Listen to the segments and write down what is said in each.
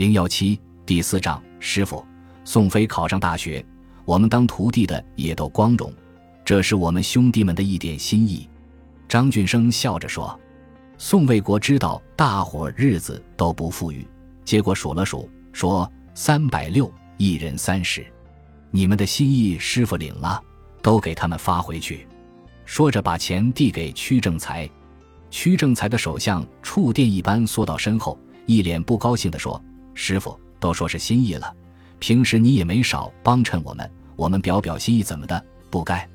零幺七第四章，师傅，宋飞考上大学，我们当徒弟的也都光荣，这是我们兄弟们的一点心意。张俊生笑着说。宋卫国知道大伙日子都不富裕，结果数了数，说三百六，一人三十。你们的心意，师傅领了，都给他们发回去。说着，把钱递给屈正才。屈正才的手像触电一般缩到身后，一脸不高兴地说。师傅都说是心意了，平时你也没少帮衬我们，我们表表心意怎么的？不该，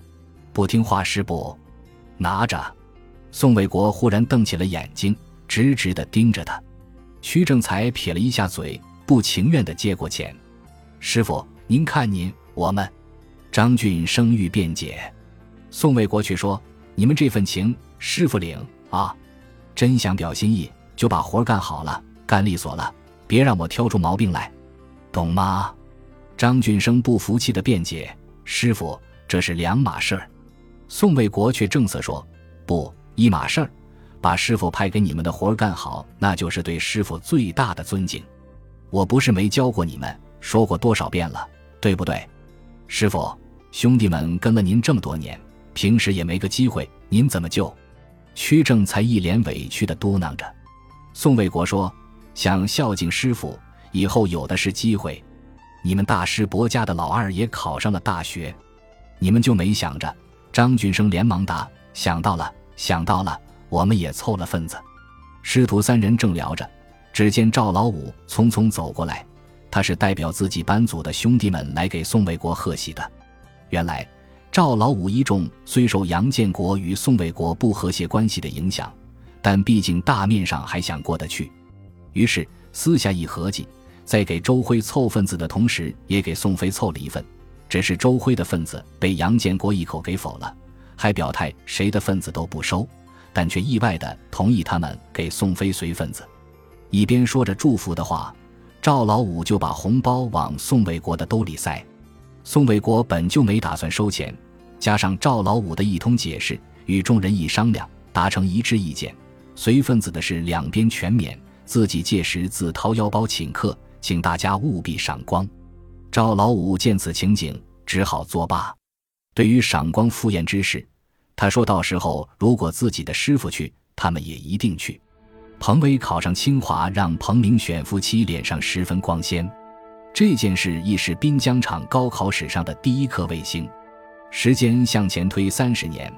不听话是不？拿着。宋卫国忽然瞪起了眼睛，直直的盯着他。屈正才撇了一下嘴，不情愿的接过钱。师傅，您看您我们。张俊生欲辩解，宋卫国却说：“你们这份情，师傅领啊，真想表心意，就把活干好了，干利索了。”别让我挑出毛病来，懂吗？张俊生不服气的辩解：“师傅，这是两码事儿。”宋卫国却正色说：“不，一码事儿。把师傅派给你们的活儿干好，那就是对师傅最大的尊敬。我不是没教过你们，说过多少遍了，对不对？师傅，兄弟们跟了您这么多年，平时也没个机会，您怎么就？”屈正才一脸委屈的嘟囔着。宋卫国说。想孝敬师傅，以后有的是机会。你们大师伯家的老二也考上了大学，你们就没想着？张俊生连忙答：“想到了，想到了，我们也凑了份子。”师徒三人正聊着，只见赵老五匆匆走过来，他是代表自己班组的兄弟们来给宋卫国贺喜的。原来赵老五一众虽受杨建国与宋卫国不和谐关系的影响，但毕竟大面上还想过得去。于是私下一合计，在给周辉凑份子的同时，也给宋飞凑了一份。只是周辉的份子被杨建国一口给否了，还表态谁的份子都不收，但却意外的同意他们给宋飞随份子。一边说着祝福的话，赵老五就把红包往宋卫国的兜里塞。宋卫国本就没打算收钱，加上赵老五的一通解释，与众人一商量，达成一致意见，随份子的事两边全免。自己届时自掏腰包请客，请大家务必赏光。赵老五见此情景，只好作罢。对于赏光赴宴之事，他说到时候如果自己的师傅去，他们也一定去。彭威考上清华，让彭明选夫妻脸上十分光鲜。这件事亦是滨江厂高考史上的第一颗卫星。时间向前推三十年，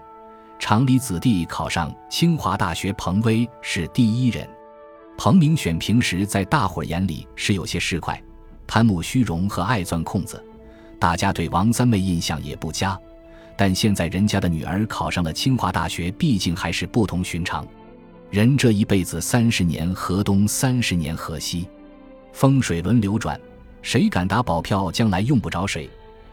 厂里子弟考上清华大学，彭威是第一人。彭明选平时在大伙眼里是有些市侩、贪慕虚荣和爱钻空子，大家对王三妹印象也不佳。但现在人家的女儿考上了清华大学，毕竟还是不同寻常。人这一辈子三十年河东，三十年河西，风水轮流转，谁敢打保票将来用不着谁？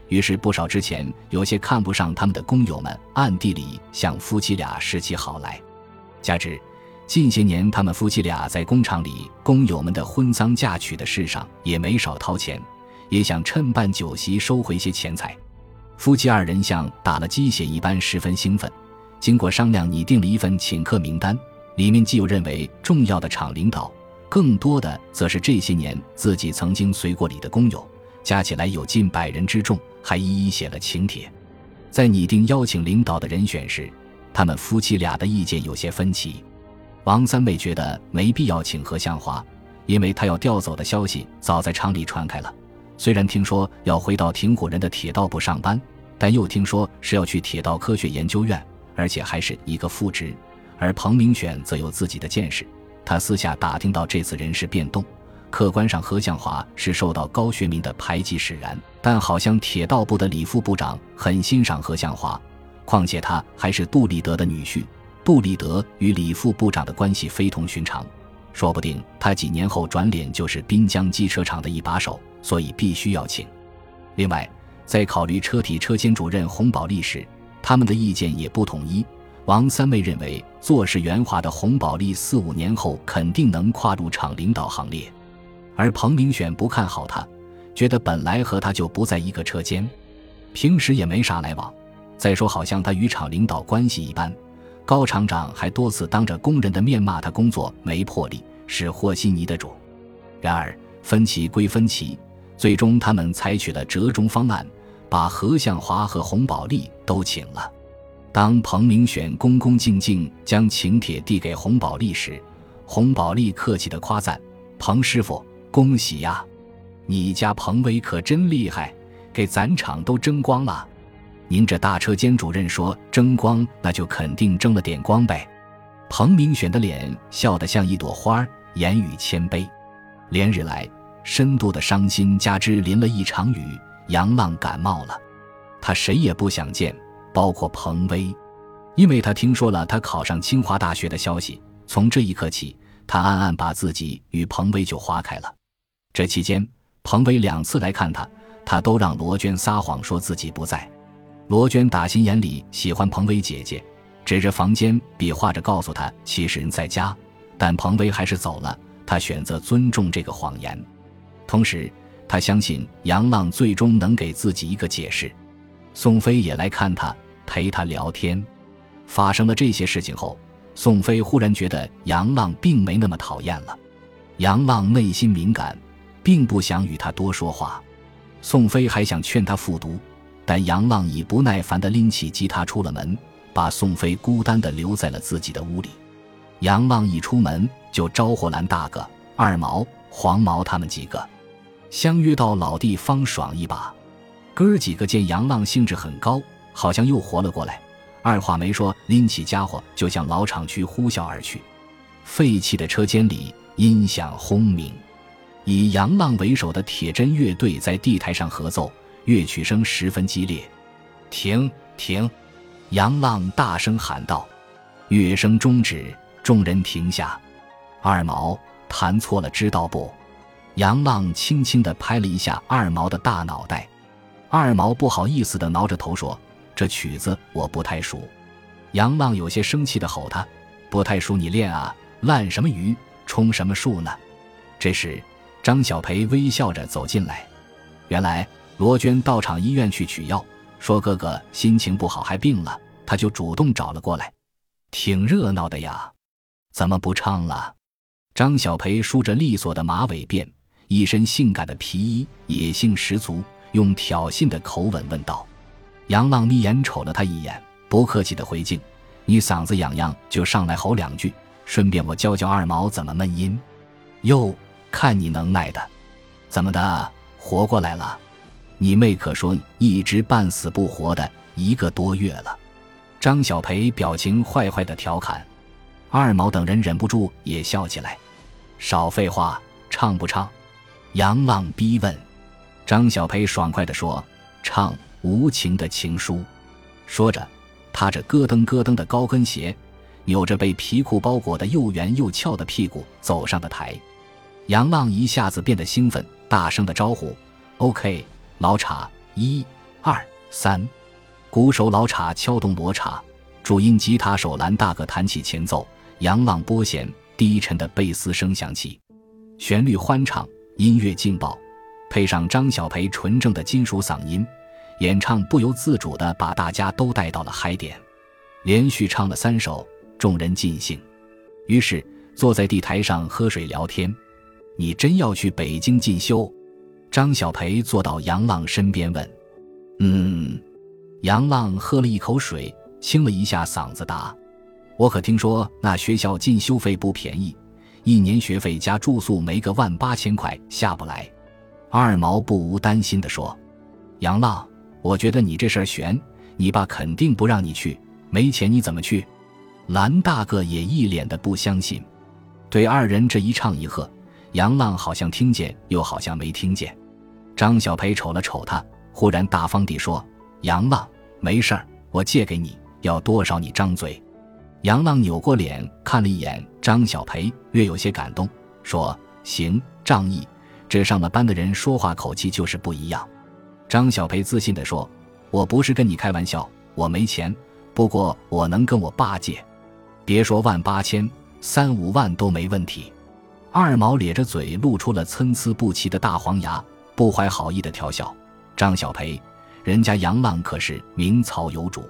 于是不少之前有些看不上他们的工友们，暗地里向夫妻俩示起好来，加之。近些年，他们夫妻俩在工厂里工友们的婚丧嫁娶的事上也没少掏钱，也想趁办酒席收回些钱财。夫妻二人像打了鸡血一般，十分兴奋。经过商量，拟定了一份请客名单，里面既有认为重要的厂领导，更多的则是这些年自己曾经随过礼的工友，加起来有近百人之众，还一一写了请帖。在拟定邀请领导的人选时，他们夫妻俩的意见有些分歧。王三妹觉得没必要请何向华，因为他要调走的消息早在厂里传开了。虽然听说要回到挺虎人的铁道部上班，但又听说是要去铁道科学研究院，而且还是一个副职。而彭明选则有自己的见识，他私下打听到这次人事变动，客观上何向华是受到高学民的排挤使然，但好像铁道部的李副部长很欣赏何向华，况且他还是杜立德的女婿。杜立德与李副部长的关系非同寻常，说不定他几年后转脸就是滨江机车厂的一把手，所以必须要请。另外，在考虑车体车间主任洪宝利时，他们的意见也不统一。王三妹认为做事圆滑的洪宝利四五年后肯定能跨入厂领导行列，而彭明选不看好他，觉得本来和他就不在一个车间，平时也没啥来往。再说，好像他与厂领导关系一般。高厂长还多次当着工人的面骂他工作没魄力，是和稀泥的主。然而分歧归分歧，最终他们采取了折中方案，把何向华和洪宝利都请了。当彭明选恭恭敬敬将请帖递给洪宝利时，洪宝利客气地夸赞：“彭师傅，恭喜呀！你家彭威可真厉害，给咱厂都争光了。您这大车间主任说争光，那就肯定争了点光呗。”彭明选的脸笑得像一朵花，言语谦卑。连日来，深度的伤心加之淋了一场雨，杨浪感冒了。他谁也不想见，包括彭威，因为他听说了他考上清华大学的消息。从这一刻起，他暗暗把自己与彭威就划开了。这期间，彭威两次来看他，他都让罗娟撒谎说自己不在。罗娟打心眼里喜欢彭威姐姐，指着房间比划着告诉他其实人在家，但彭威还是走了。他选择尊重这个谎言，同时他相信杨浪最终能给自己一个解释。宋飞也来看他，陪他聊天。发生了这些事情后，宋飞忽然觉得杨浪并没那么讨厌了。杨浪内心敏感，并不想与他多说话。宋飞还想劝他复读，但杨浪已不耐烦地拎起吉他出了门，把宋飞孤单地留在了自己的屋里。杨浪一出门。就招呼蓝大哥、二毛、黄毛他们几个，相约到老地方爽一把。哥儿几个见杨浪兴致很高，好像又活了过来，二话没说，拎起家伙就向老厂区呼啸而去。废弃的车间里音响轰鸣，以杨浪为首的铁针乐队在地台上合奏，乐曲声十分激烈。停停！杨浪大声喊道。乐声终止，众人停下。二毛弹错了，知道不？杨浪轻轻地拍了一下二毛的大脑袋，二毛不好意思地挠着头说：“这曲子我不太熟。”杨浪有些生气地吼他：“不太熟你练啊，烂什么鱼，冲什么树呢？”这时，张小培微笑着走进来。原来罗娟到厂医院去取药，说哥哥心情不好还病了，他就主动找了过来，挺热闹的呀。怎么不唱了？张小培梳着利索的马尾辫，一身性感的皮衣，野性十足，用挑衅的口吻问道：“杨浪眯眼瞅了他一眼，不客气的回敬：‘你嗓子痒痒，就上来吼两句，顺便我教教二毛怎么闷音。’哟，看你能耐的，怎么的，活过来了？你妹可说一直半死不活的一个多月了。”张小培表情坏坏的调侃，二毛等人忍不住也笑起来。少废话，唱不唱？杨浪逼问。张小培爽快地说：“唱《无情的情书》。”说着，踏着咯噔咯噔的高跟鞋，扭着被皮裤包裹的又圆又翘的屁股走上了台。杨浪一下子变得兴奋，大声的招呼：“OK，老叉，一、二、三。”鼓手老叉敲动锣叉，主音吉他手蓝大哥弹起前奏，扬浪拨弦。低沉的贝斯声响起，旋律欢畅，音乐劲爆，配上张小培纯正的金属嗓音，演唱不由自主地把大家都带到了嗨点。连续唱了三首，众人尽兴，于是坐在地台上喝水聊天。你真要去北京进修？张小培坐到杨浪身边问。嗯。杨浪喝了一口水，清了一下嗓子答。我可听说那学校进修费不便宜，一年学费加住宿没个万八千块下不来。二毛不无担心地说：“杨浪，我觉得你这事儿悬，你爸肯定不让你去，没钱你怎么去？”蓝大哥也一脸的不相信。对二人这一唱一和，杨浪好像听见又好像没听见。张小培瞅了瞅他，忽然大方地说：“杨浪，没事儿，我借给你，要多少你张嘴。”杨浪扭过脸看了一眼张小培，略有些感动，说：“行，仗义。这上了班的人说话口气就是不一样。”张小培自信地说：“我不是跟你开玩笑，我没钱，不过我能跟我爸借，别说万八千，三五万都没问题。”二毛咧着嘴，露出了参差不齐的大黄牙，不怀好意的调笑：“张小培，人家杨浪可是名草有主。”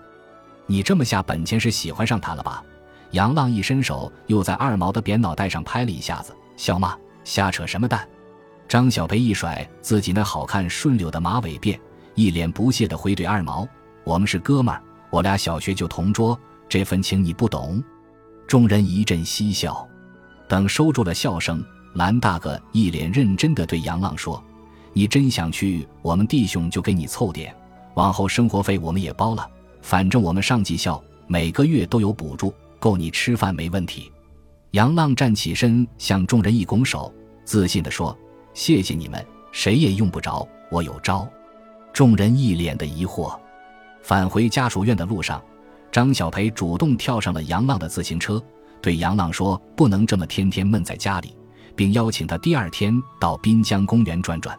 你这么下本钱是喜欢上他了吧？杨浪一伸手，又在二毛的扁脑袋上拍了一下子，笑骂：“瞎扯什么蛋！张小培一甩自己那好看顺溜的马尾辫，一脸不屑地回怼二毛：“我们是哥们儿，我俩小学就同桌，这份情你不懂。”众人一阵嬉笑。等收住了笑声，蓝大哥一脸认真地对杨浪说：“你真想去，我们弟兄就给你凑点，往后生活费我们也包了。反正我们上技校，每个月都有补助，够你吃饭没问题。”杨浪站起身，向众人一拱手，自信地说：“谢谢你们，谁也用不着，我有招。”众人一脸的疑惑。返回家属院的路上，张小培主动跳上了杨浪的自行车。对杨浪说：“不能这么天天闷在家里，并邀请他第二天到滨江公园转转。”